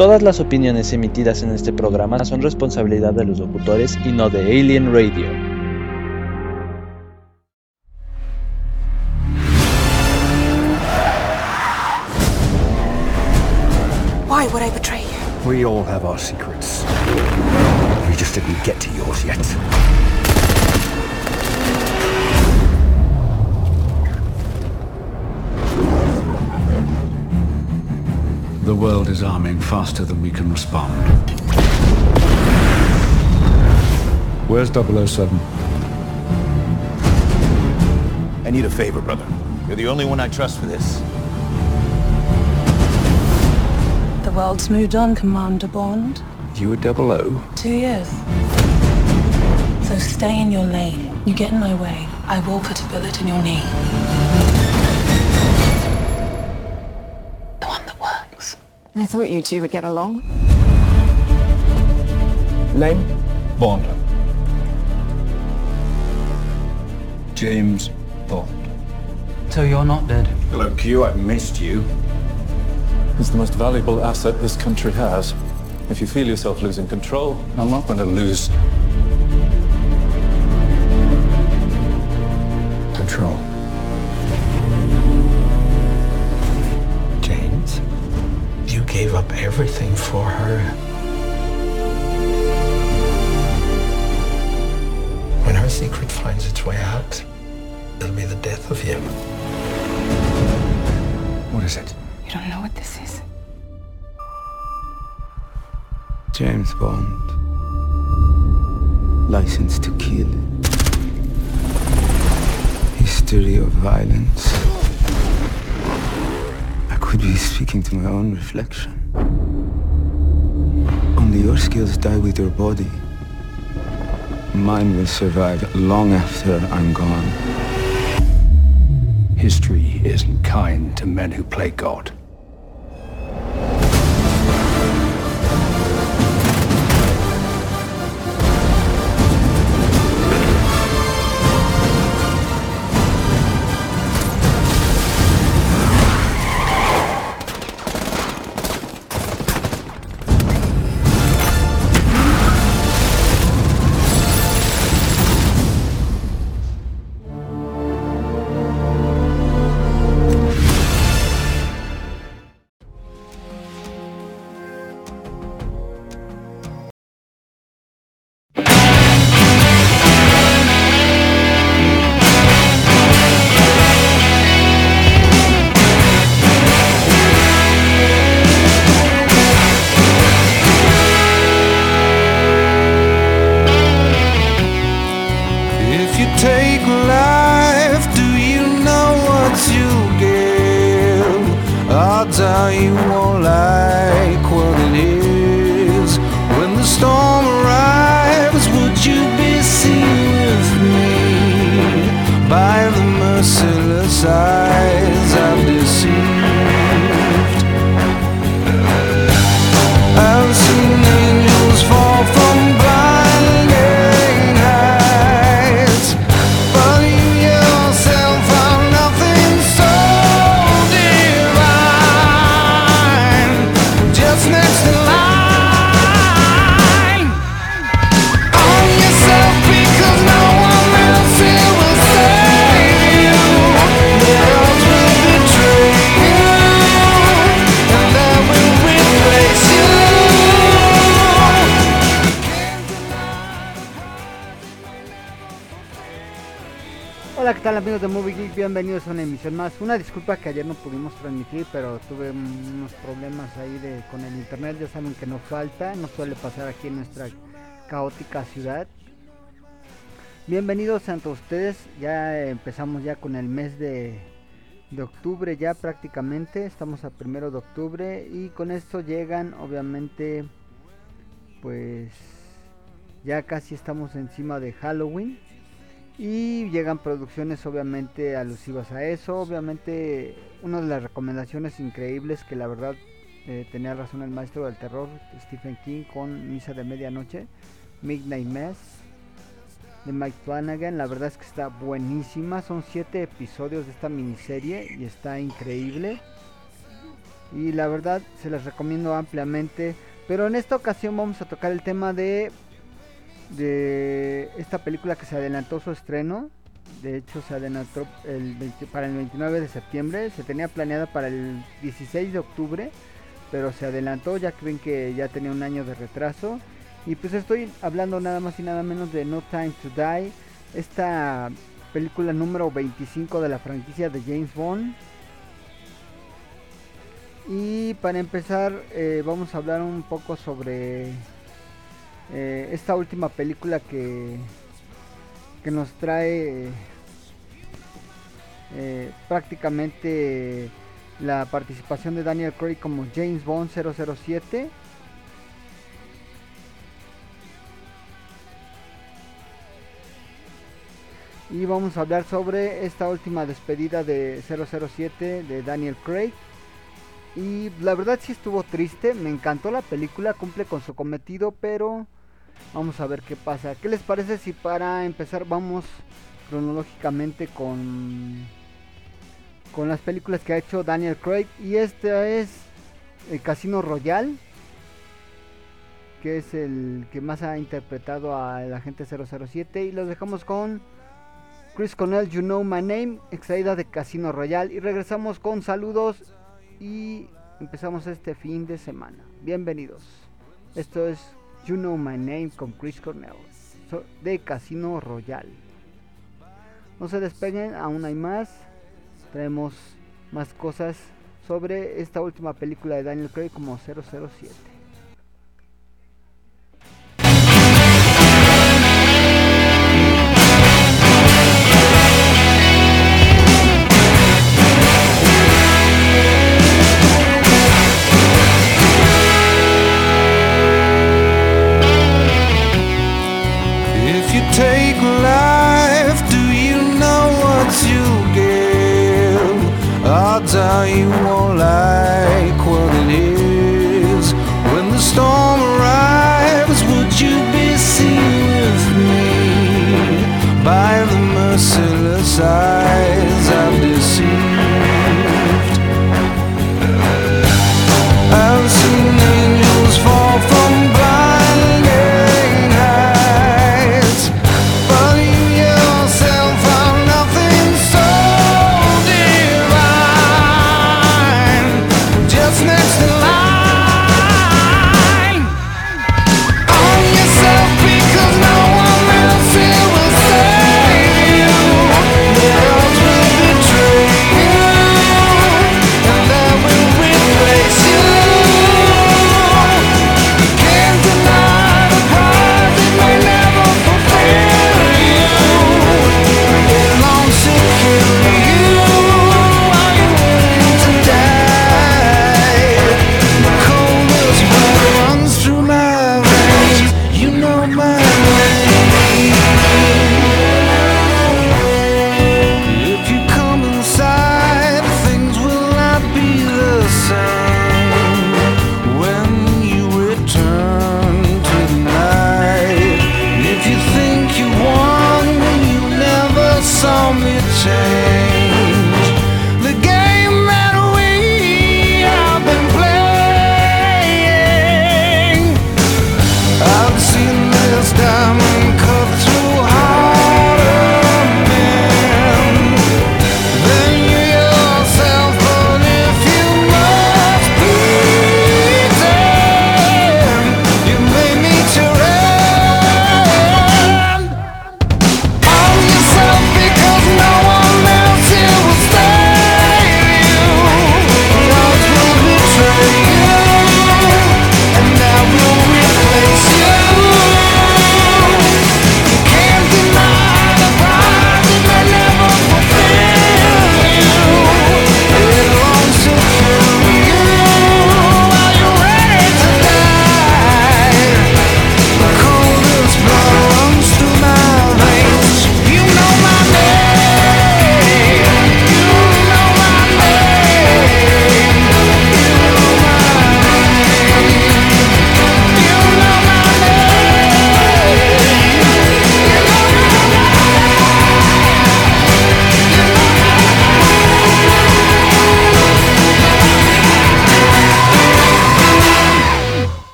Todas las opiniones emitidas en este programa son responsabilidad de los locutores y no de Alien Radio. Why would I betray you? We all have our secrets. We just didn't get to yours yet. The world is arming faster than we can respond. Where's 007? I need a favor, brother. You're the only one I trust for this. The world's moved on, Commander Bond. You were 00? Two years. So stay in your lane. You get in my way, I will put a bullet in your knee. I thought you two would get along. Name? Bond. James Bond. So you're not dead. Hello, Q. I've missed you. It's the most valuable asset this country has. If you feel yourself losing control, I'm not going to lose control. Gave up everything for her. When her secret finds its way out, it'll be the death of you. What is it? You don't know what this is. James Bond. License to kill. History of violence. Could be speaking to my own reflection. Only your skills die with your body. Mine will survive long after I'm gone. History isn't kind to men who play God. Una disculpa que ayer no pudimos transmitir, pero tuve unos problemas ahí de, con el internet. Ya saben que no falta, no suele pasar aquí en nuestra caótica ciudad. Bienvenidos a todos ustedes. Ya empezamos ya con el mes de, de octubre, ya prácticamente. Estamos a primero de octubre y con esto llegan, obviamente, pues ya casi estamos encima de Halloween. Y llegan producciones obviamente alusivas a eso. Obviamente una de las recomendaciones increíbles que la verdad eh, tenía razón el maestro del terror Stephen King con Misa de Medianoche, Midnight Mass de Mike Flanagan. La verdad es que está buenísima. Son siete episodios de esta miniserie y está increíble. y la verdad se las recomiendo ampliamente. Pero en esta ocasión vamos a tocar el tema de de esta película que se adelantó su estreno. De hecho, se adelantó el 20 para el 29 de septiembre. Se tenía planeada para el 16 de octubre, pero se adelantó ya que ven que ya tenía un año de retraso. Y pues estoy hablando nada más y nada menos de No Time to Die, esta película número 25 de la franquicia de James Bond. Y para empezar, eh, vamos a hablar un poco sobre eh, esta última película que, que nos trae eh, prácticamente la participación de Daniel Craig como James Bond 007. Y vamos a hablar sobre esta última despedida de 007 de Daniel Craig. Y la verdad sí estuvo triste, me encantó la película, cumple con su cometido, pero vamos a ver qué pasa. ¿Qué les parece si para empezar vamos cronológicamente con con las películas que ha hecho Daniel Craig y este es el Casino Royale que es el que más ha interpretado al agente 007 y los dejamos con Chris Cornell You Know My Name extraída de Casino Royale y regresamos con saludos y empezamos este fin de semana. Bienvenidos. Esto es You Know My Name con Chris Cornell de Casino Royale. No se despeguen, aún hay más. Traemos más cosas sobre esta última película de Daniel Craig como 007.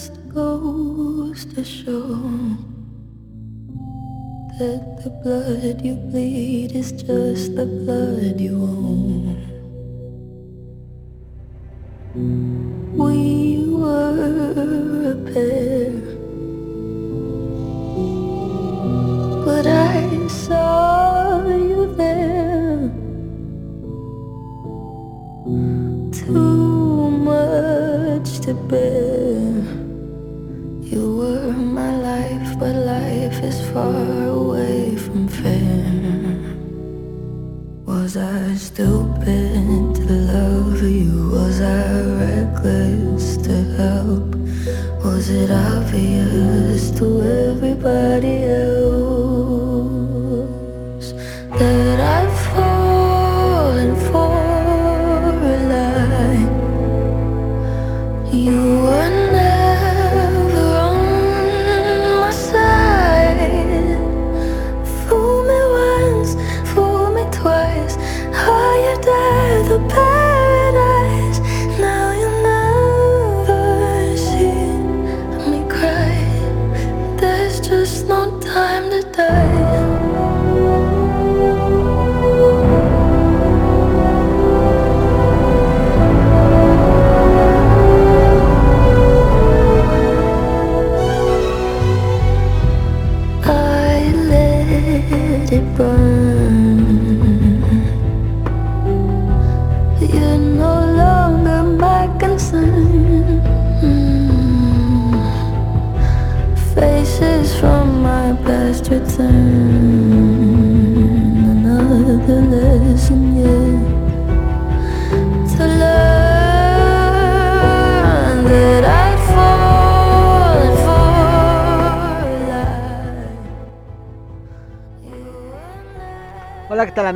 Just goes to show that the blood you bleed is just the blood you own.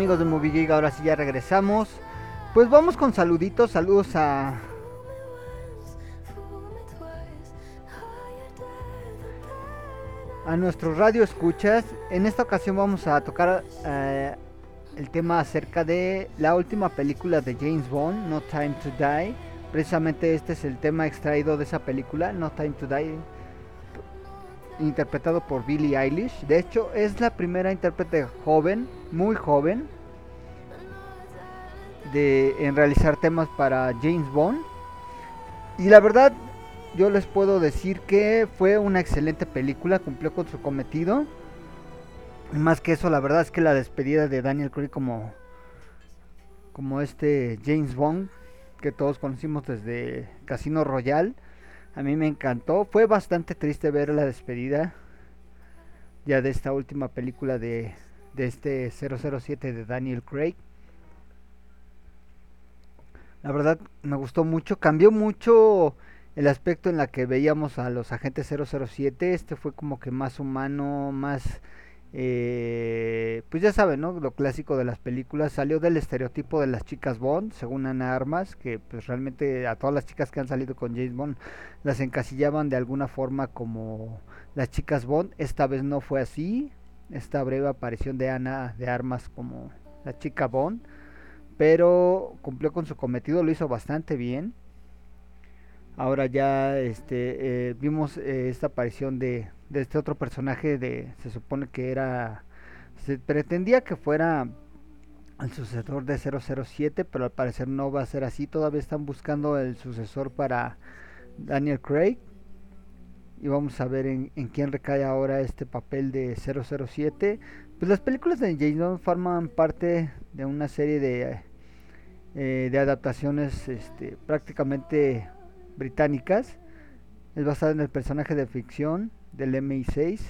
Amigos de Movie Geek? Ahora sí ya regresamos. Pues vamos con saluditos, saludos a... A nuestros radio escuchas. En esta ocasión vamos a tocar eh, el tema acerca de la última película de James Bond, No Time to Die. Precisamente este es el tema extraído de esa película, No Time to Die, interpretado por Billie Eilish. De hecho, es la primera intérprete joven, muy joven, de en realizar temas para James Bond. Y la verdad, yo les puedo decir que fue una excelente película, cumplió con su cometido. Y más que eso, la verdad es que la despedida de Daniel Craig como como este James Bond que todos conocimos desde Casino Royale, a mí me encantó. Fue bastante triste ver la despedida ya de esta última película de, de este 007 de Daniel Craig. La verdad me gustó mucho, cambió mucho el aspecto en la que veíamos a los agentes 007. Este fue como que más humano, más... eh, pues ya saben, ¿no? Lo clásico de las películas salió del estereotipo de las chicas Bond, según Ana Armas, que pues realmente a todas las chicas que han salido con James Bond las encasillaban de alguna forma como las chicas Bond. Esta vez no fue así. Esta breve aparición de Ana de Armas como la chica Bond, pero cumplió con su cometido, lo hizo bastante bien. Ahora ya este eh, vimos eh, esta aparición de, de este otro personaje de se supone que era se pretendía que fuera el sucesor de 007, pero al parecer no va a ser así. Todavía están buscando el sucesor para Daniel Craig. Y vamos a ver en, en quién recae ahora este papel de 007. Pues las películas de James forman parte de una serie de, eh, de adaptaciones este, prácticamente británicas. Es basada en el personaje de ficción del MI6,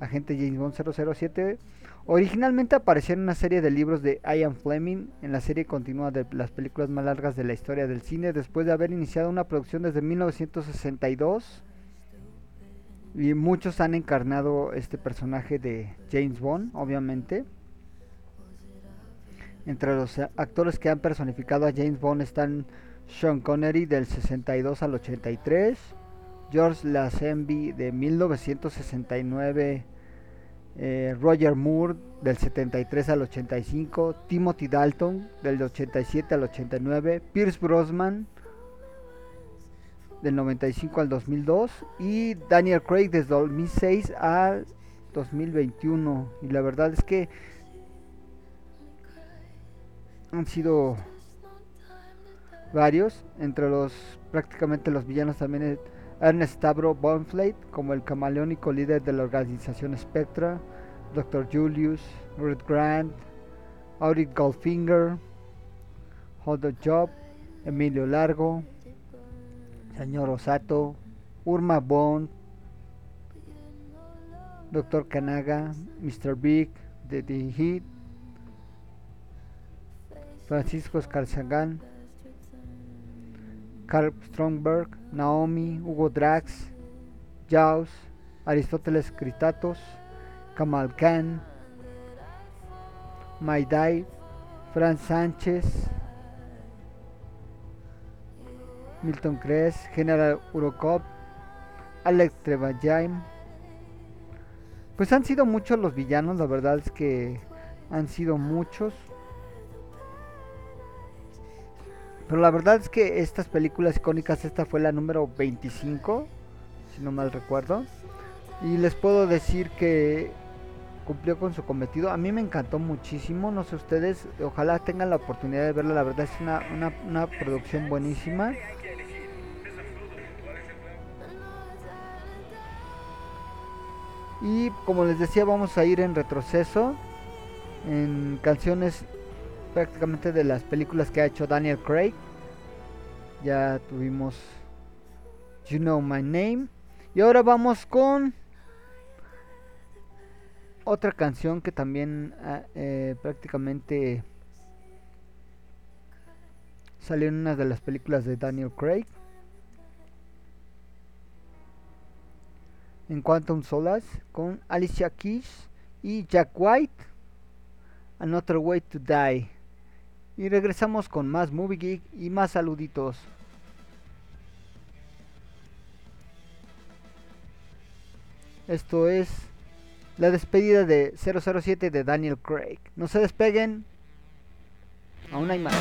agente James Bond 007. Originalmente apareció en una serie de libros de Ian Fleming, en la serie continua de las películas más largas de la historia del cine, después de haber iniciado una producción desde 1962. Y muchos han encarnado este personaje de James Bond, obviamente. Entre los actores que han personificado a James Bond están Sean Connery del 62 al 83, George Lazenby de 1969, eh, Roger Moore del 73 al 85, Timothy Dalton del 87 al 89, Pierce Brosnan del 95 al 2002 y Daniel Craig desde 2006 al 2021 y la verdad es que han sido varios entre los prácticamente los villanos también es Ernest Stavro Bonflate como el camaleónico líder de la organización Spectra Dr. Julius Ruth Grant Audrey Goldfinger Holdo Job Emilio Largo Señor Osato, Urma Bond, Dr. Kanaga, Mr. Big, The, Heat, Francisco Escarzagan, Carl Stromberg, Naomi, Hugo Drax, Jaws, Aristóteles Critatos, Kamal Khan, Maidai, Fran Sánchez, Milton Kress, General Urokov, Alex Trevallain. Pues han sido muchos los villanos, la verdad es que han sido muchos. Pero la verdad es que estas películas icónicas, esta fue la número 25, si no mal recuerdo. Y les puedo decir que cumplió con su cometido. A mí me encantó muchísimo, no sé ustedes, ojalá tengan la oportunidad de verla, la verdad es una, una, una producción buenísima. Y como les decía, vamos a ir en retroceso en canciones prácticamente de las películas que ha hecho Daniel Craig. Ya tuvimos You Know My Name. Y ahora vamos con otra canción que también ah, eh, prácticamente salió en una de las películas de Daniel Craig. En Quantum Solace con Alicia Keys y Jack White. Another Way to Die. Y regresamos con más Movie Geek y más saluditos. Esto es la despedida de 007 de Daniel Craig. No se despeguen. Aún hay más.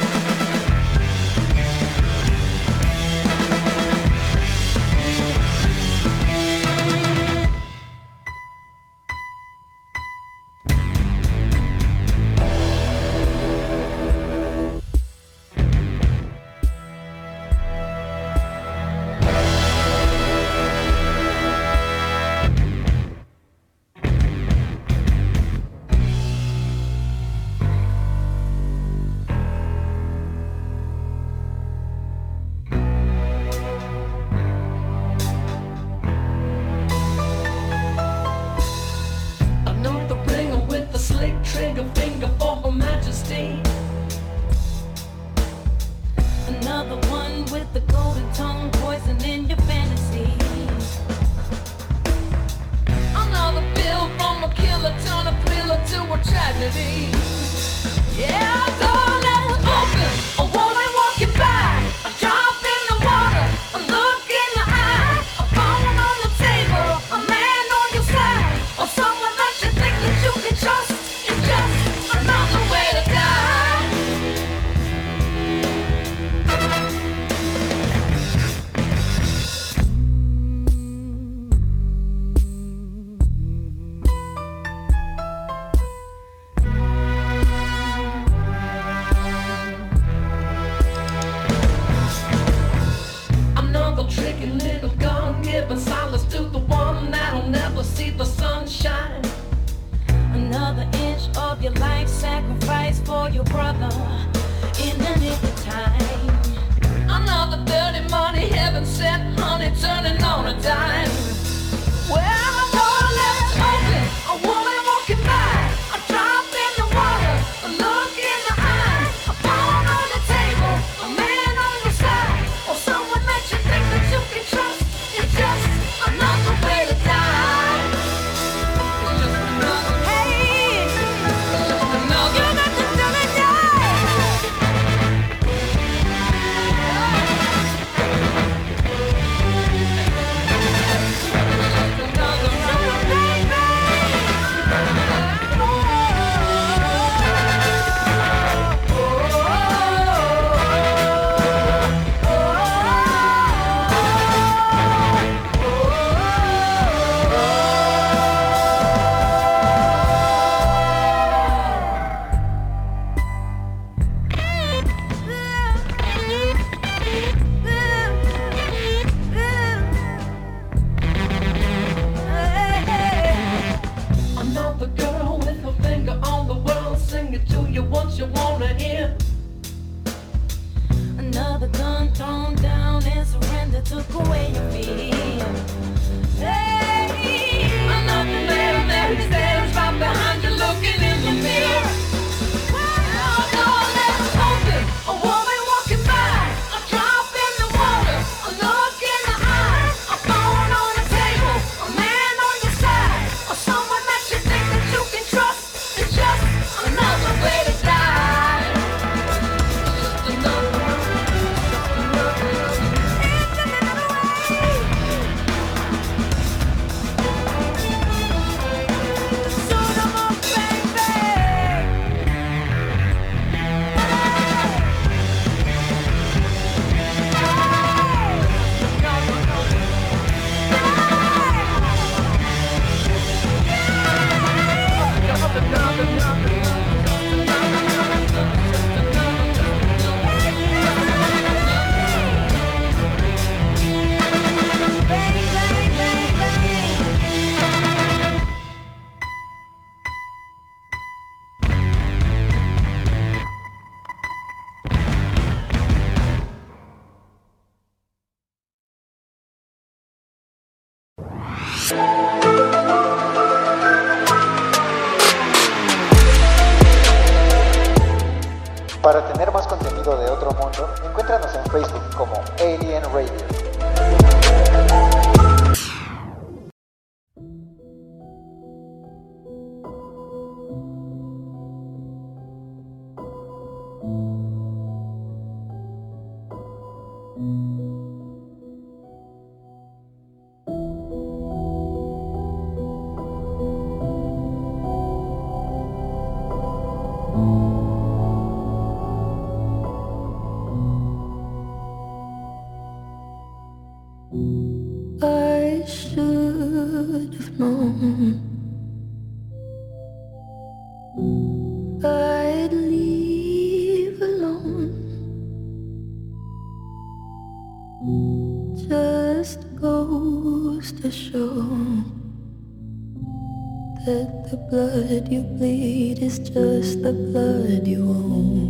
to show that the blood you bleed is just the blood you own.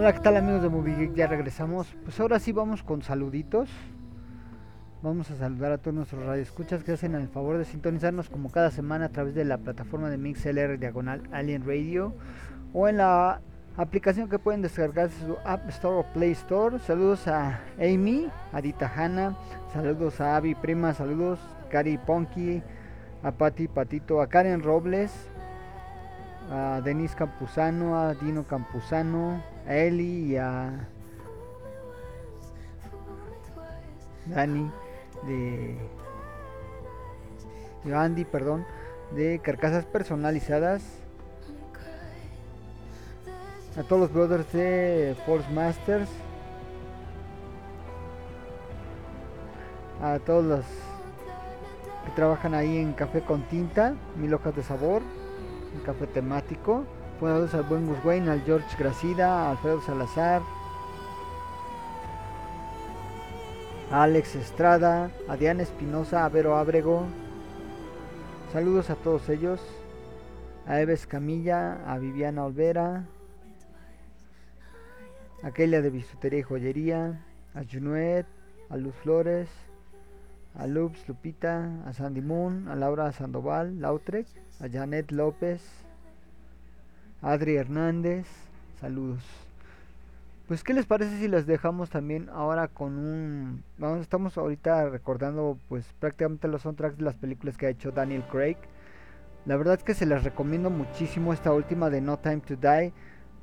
¿Qué tal amigos de Movie Geek? Ya regresamos. Pues ahora sí vamos con saluditos. Vamos a saludar a todos nuestros radioescuchas que hacen el favor de sintonizarnos como cada semana a través de la plataforma de MixLR diagonal Alien Radio o en la aplicación que pueden descargar de su App Store o Play Store. Saludos a Amy, a Dita Hanna, saludos a Avi Prima, saludos Cari Ponky, a Pati Patito, a Karen Robles, a Denise Campuzano, a Dino Campuzano, a Eli y a Dani de, de Andy, perdón, de carcasas personalizadas. A todos los brothers de Force Masters. A todos los que trabajan ahí en Café con Tinta, Mil Hojas de Sabor, un café temático. Saludos al buen Wayne, al George Gracida, a Alfredo Salazar, a Alex Estrada, a Diana Espinosa, a Vero Ábrego. Saludos a todos ellos. A Eves Camilla, a Viviana Olvera, a Keila de Bisutería y Joyería, a Junuet, a Luz Flores, a Lupes Lupita, a Sandy Moon, a Laura Sandoval, Lautrec, a Janet López, Adri Hernández, saludos. Pues qué les parece si les dejamos también ahora con un vamos estamos ahorita recordando pues prácticamente los soundtracks de las películas que ha hecho Daniel Craig. La verdad es que se les recomiendo muchísimo esta última de No Time to Die.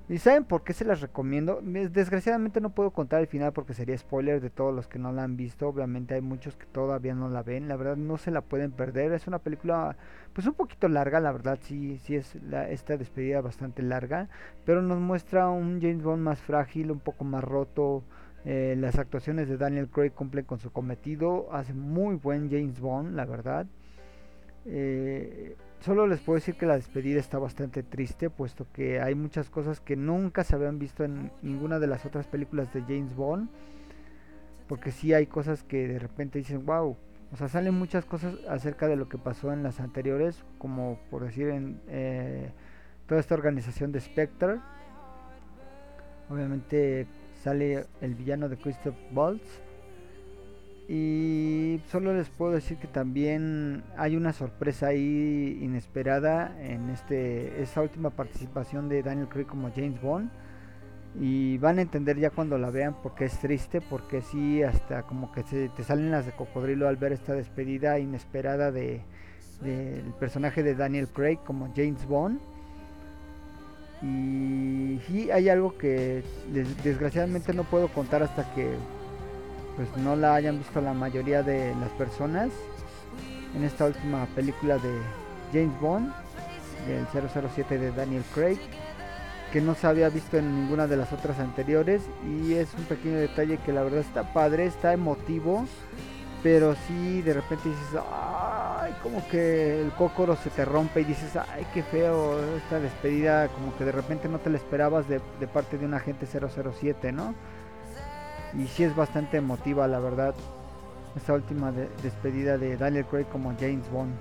¿Y saben por qué se las recomiendo? Desgraciadamente no puedo contar el final porque sería spoiler de todos los que no la han visto. Obviamente hay muchos que todavía no la ven. La verdad no se la pueden perder. Es una película pues un poquito larga, la verdad sí, sí es la, esta despedida bastante larga. Pero nos muestra un James Bond más frágil, un poco más roto. Eh, las actuaciones de Daniel Craig cumplen con su cometido. Hace muy buen James Bond, la verdad. Eh, solo les puedo decir que la despedida está bastante triste, puesto que hay muchas cosas que nunca se habían visto en ninguna de las otras películas de James Bond. Porque sí hay cosas que de repente dicen, wow. O sea, salen muchas cosas acerca de lo que pasó en las anteriores, como por decir en eh, toda esta organización de Spectre. Obviamente sale el villano de Christoph Waltz. Y solo les puedo decir que también hay una sorpresa ahí inesperada en este esta última participación de Daniel Craig como James Bond. Y van a entender ya cuando la vean porque es triste, porque sí, hasta como que se te salen las de cocodrilo al ver esta despedida inesperada de del personaje de Daniel Craig como James Bond. Y sí, hay algo que des- desgraciadamente no puedo contar hasta que pues no la hayan visto la mayoría de las personas en esta última película de James Bond del 007 de Daniel Craig que no se había visto en ninguna de las otras anteriores y es un pequeño detalle que la verdad está padre, está emotivo, pero sí de repente dices, ay, como que el cócoro se te rompe y dices, ay, qué feo esta despedida, como que de repente no te la esperabas de, de parte de un agente 007, ¿no? Y sí es bastante emotiva, la verdad, esta última de- despedida de Daniel Craig como James Bond.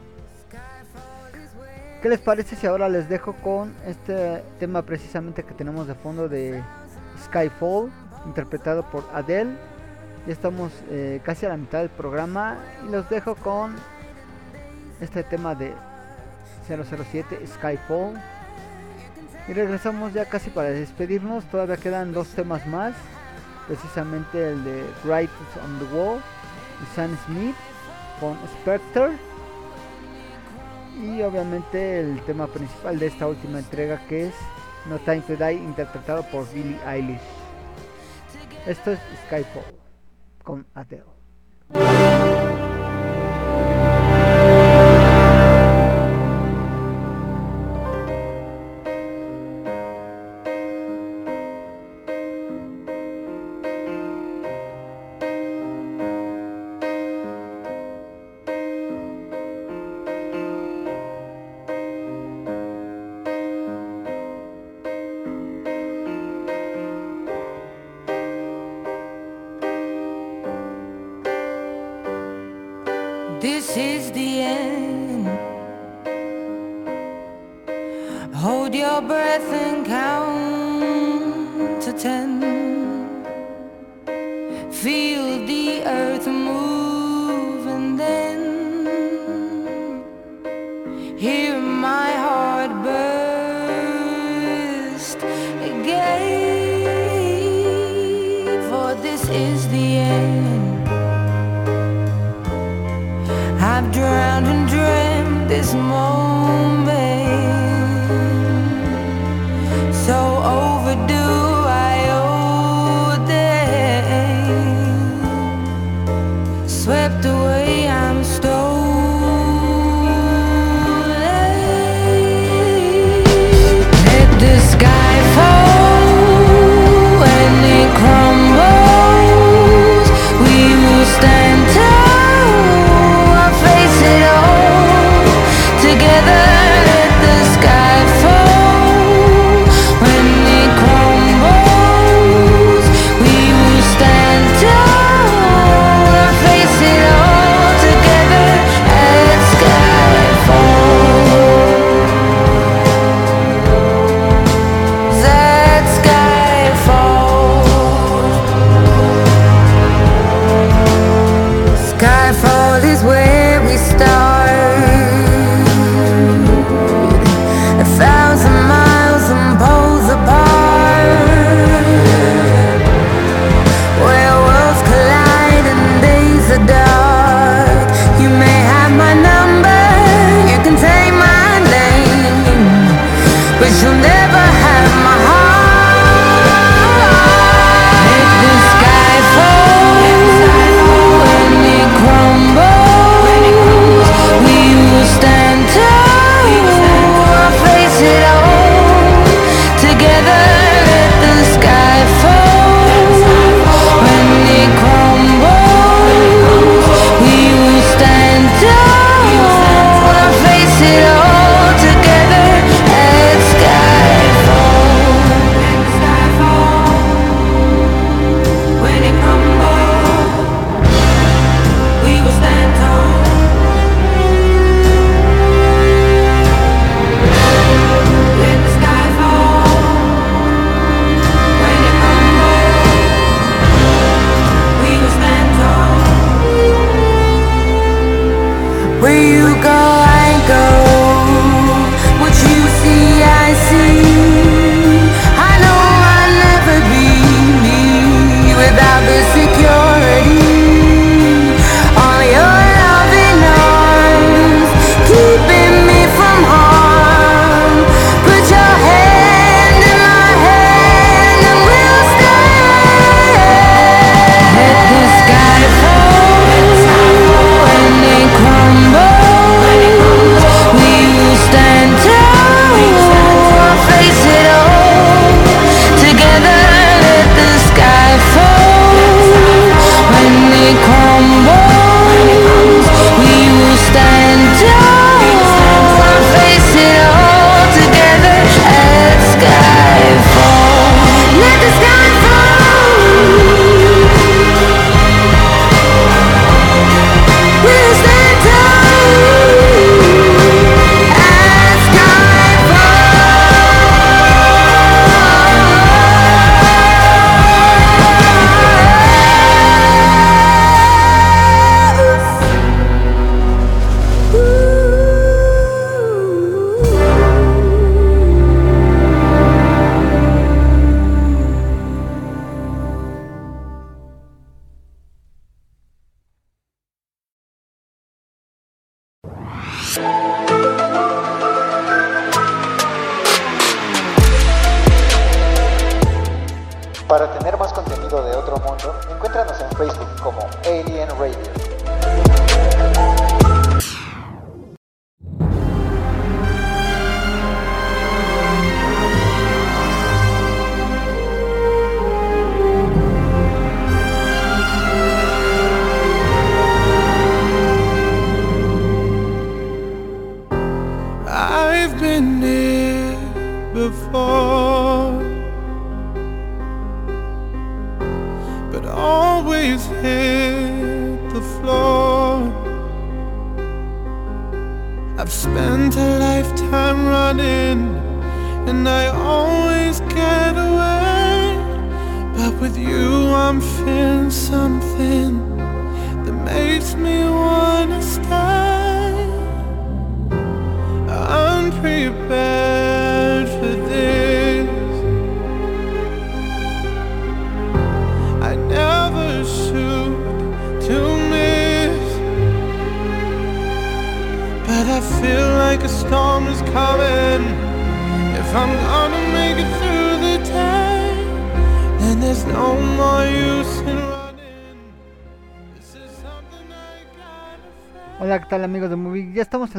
¿Qué les parece si ahora les dejo con este tema precisamente que tenemos de fondo de Skyfall, interpretado por Adele? Ya estamos eh, casi a la mitad del programa y los dejo con este tema de 007 Skyfall. Y regresamos ya casi para despedirnos. Todavía quedan dos temas más. Precisamente el de Wright on the Wall de Sam Smith con Spectre. Y obviamente el tema principal de esta última entrega que es No Time to Die interpretado por Billie Eilish. Esto es Skyfall con Adele. This is the end.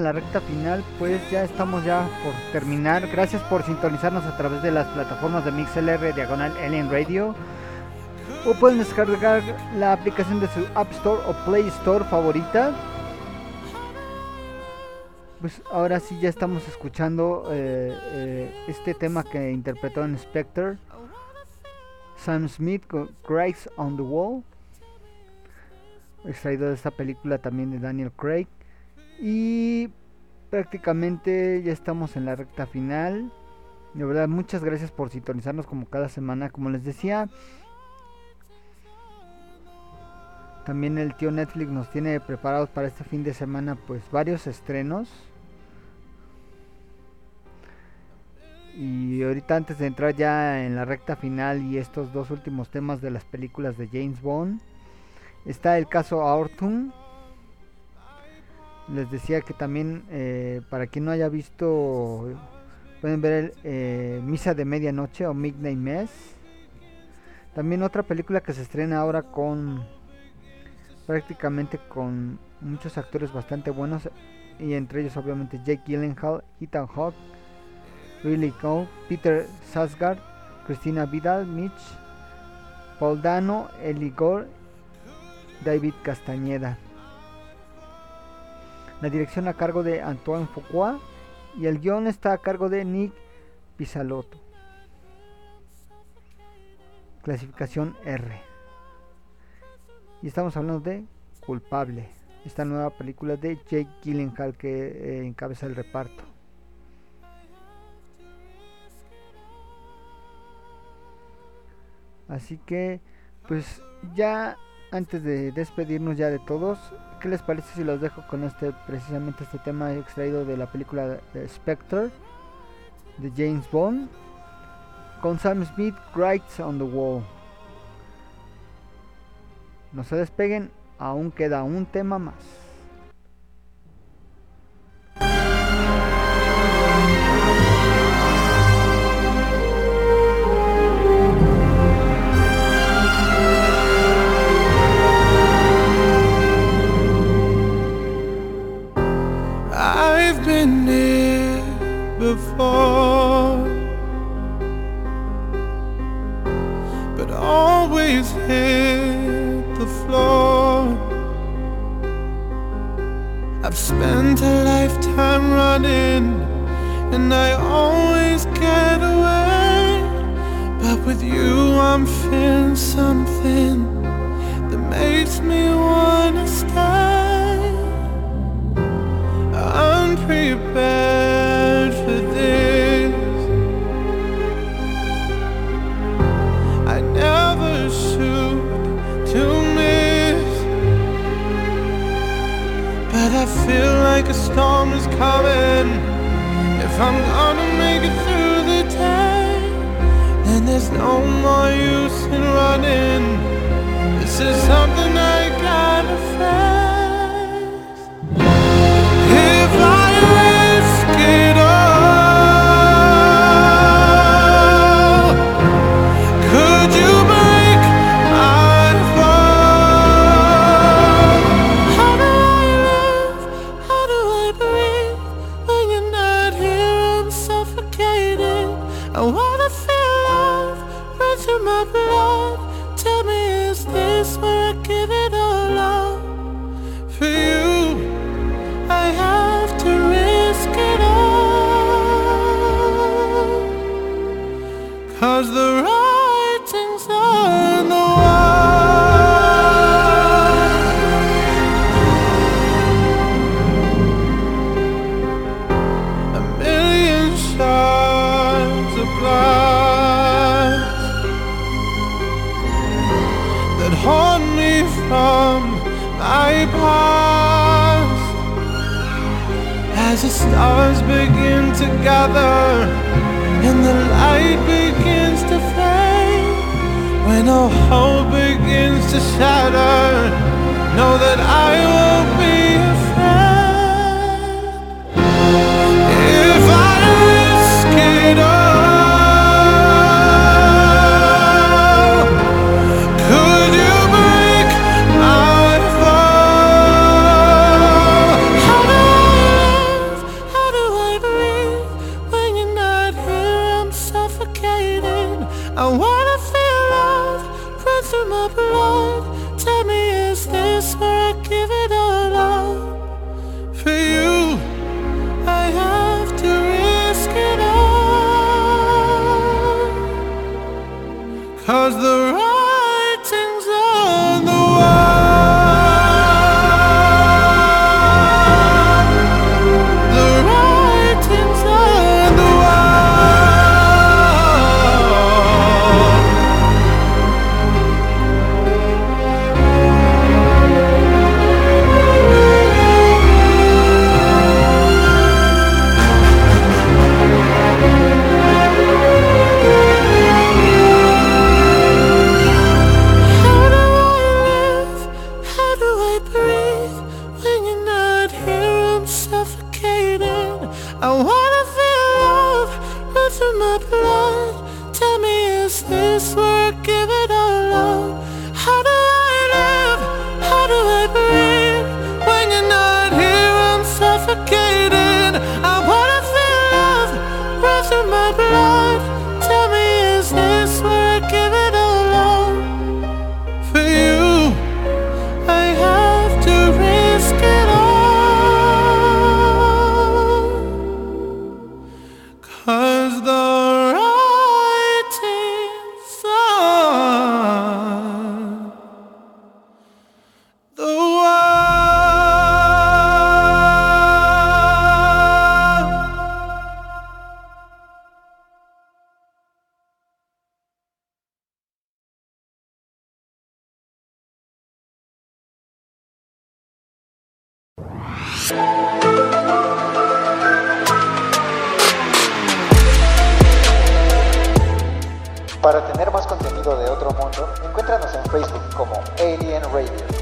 La recta final, pues ya estamos ya por terminar. Gracias por sintonizarnos a través de las plataformas de MixLR Diagonal Alien Radio. O pueden descargar la aplicación de su App Store o Play Store favorita. Pues ahora sí ya estamos escuchando eh, eh, este tema que interpretó en Spectre. Sam Smith con Cracks on the Wall extraído de esta película también de Daniel Craig. Y prácticamente ya estamos en la recta final. De verdad, muchas gracias por sintonizarnos como cada semana. Como les decía, también el tío Netflix nos tiene preparados para este fin de semana pues varios estrenos. Y ahorita antes de entrar ya en la recta final y estos dos últimos temas de las películas de James Bond, Está el caso Aortum. Les decía que también, eh, para quien no haya visto, pueden ver el, eh, Misa de Medianoche o Midnight Mass. También otra película que se estrena ahora con prácticamente con muchos actores bastante buenos y entre ellos obviamente Jake Gyllenhaal, Ethan Hawke, Riley Coe, Peter Sarsgaard, Christina Vidal, Mitch, Paul Dano, Eli Gore David Castañeda. La dirección a cargo de Antoine Foucault y el guion está a cargo de Nick Pisalotto. Clasificación R. Y estamos hablando de Culpable, esta nueva película de Jake Gyllenhaal que eh, encabeza el reparto. Así que, pues ya antes de despedirnos ya de todos, ¿qué les parece si los dejo con este precisamente este tema extraído de la película de Spectre de James Bond con Sam Smith Writes on the Wall? No se despeguen, aún queda un tema más. Para tener más contenido de otro mundo, encuéntranos en Facebook como Alien Radio.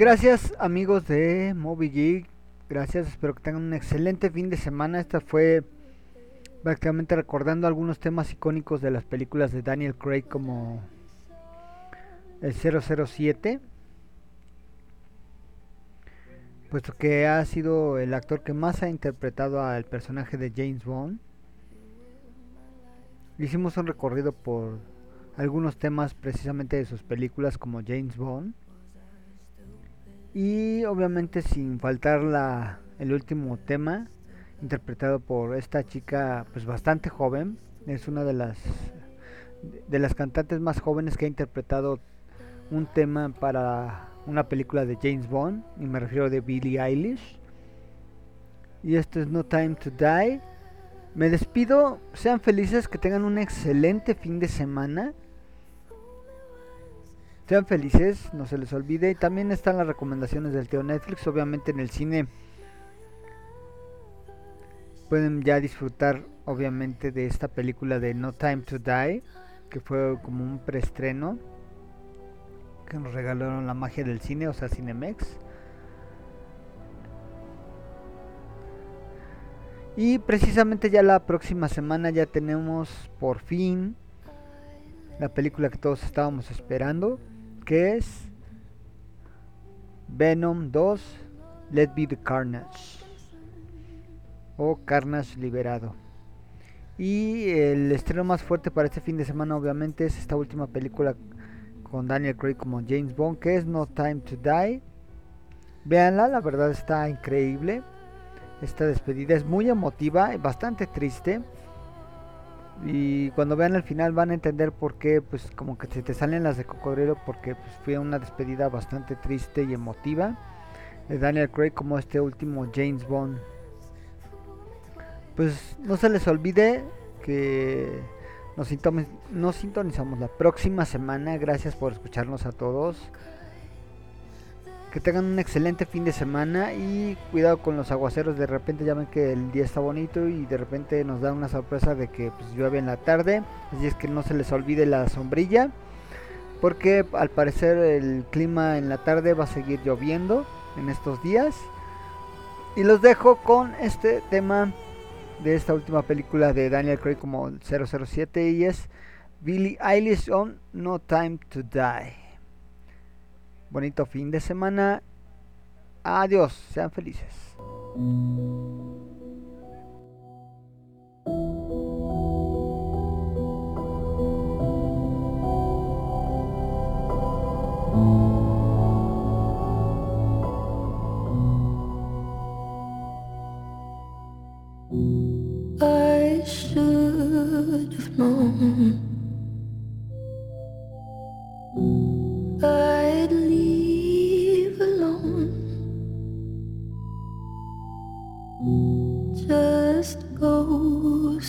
Gracias amigos de Moby Geek, gracias, espero que tengan un excelente fin de semana. Esta fue prácticamente recordando algunos temas icónicos de las películas de Daniel Craig como el 007, puesto que ha sido el actor que más ha interpretado al personaje de James Bond. Hicimos un recorrido por algunos temas precisamente de sus películas como James Bond. Y obviamente sin faltar la, el último tema interpretado por esta chica pues bastante joven. Es una de las de las cantantes más jóvenes que ha interpretado un tema para una película de James Bond y me refiero de Billie Eilish. Y esto es No Time to Die. Me despido, sean felices, que tengan un excelente fin de semana. Sean felices, no se les olvide. Y también están las recomendaciones del tío Netflix. Obviamente en el cine pueden ya disfrutar obviamente de esta película de No Time to Die. Que fue como un preestreno. Que nos regalaron la magia del cine, o sea, Cinemex. Y precisamente ya la próxima semana ya tenemos por fin la película que todos estábamos esperando, que es Venom 2, Let Be the Carnage o Carnage Liberado. Y el estreno más fuerte para este fin de semana obviamente es esta última película con Daniel Craig como James Bond, que es No Time to Die. Véanla, la verdad está increíble. Esta despedida es muy emotiva y bastante triste. Y cuando vean el final van a entender por qué, pues como que se te salen las de cocodrilo, porque pues, fue una despedida bastante triste y emotiva de Daniel Craig como este último James Bond. Pues no se les olvide que nos, nos sintonizamos la próxima semana. Gracias por escucharnos a todos. Que tengan un excelente fin de semana y cuidado con los aguaceros. De repente ya ven que el día está bonito y de repente nos da una sorpresa de que pues, llueve en la tarde. Así es que no se les olvide la sombrilla. Porque al parecer el clima en la tarde va a seguir lloviendo en estos días. Y los dejo con este tema de esta última película de Daniel Craig como 007 y es Billie Eilish on No Time to Die. Bonito fin de semana. Adiós, sean felices. I should have known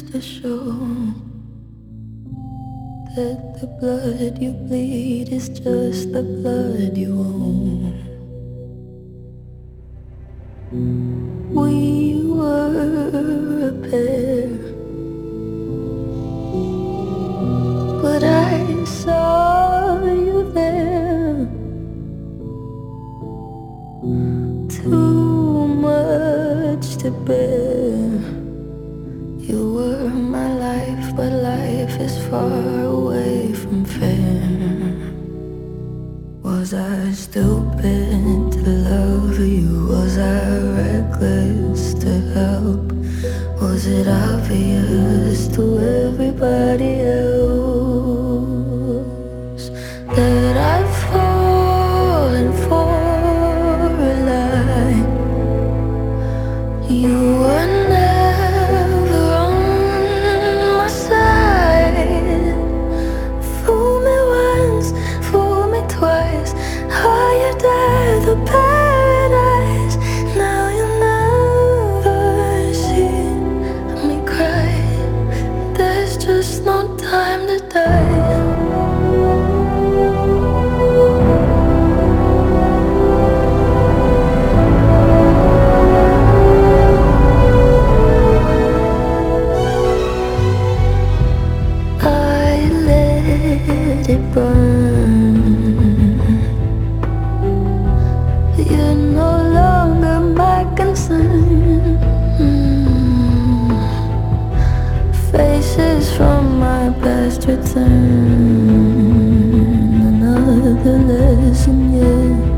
to show that the blood you bleed is just the blood you own. Lesson yet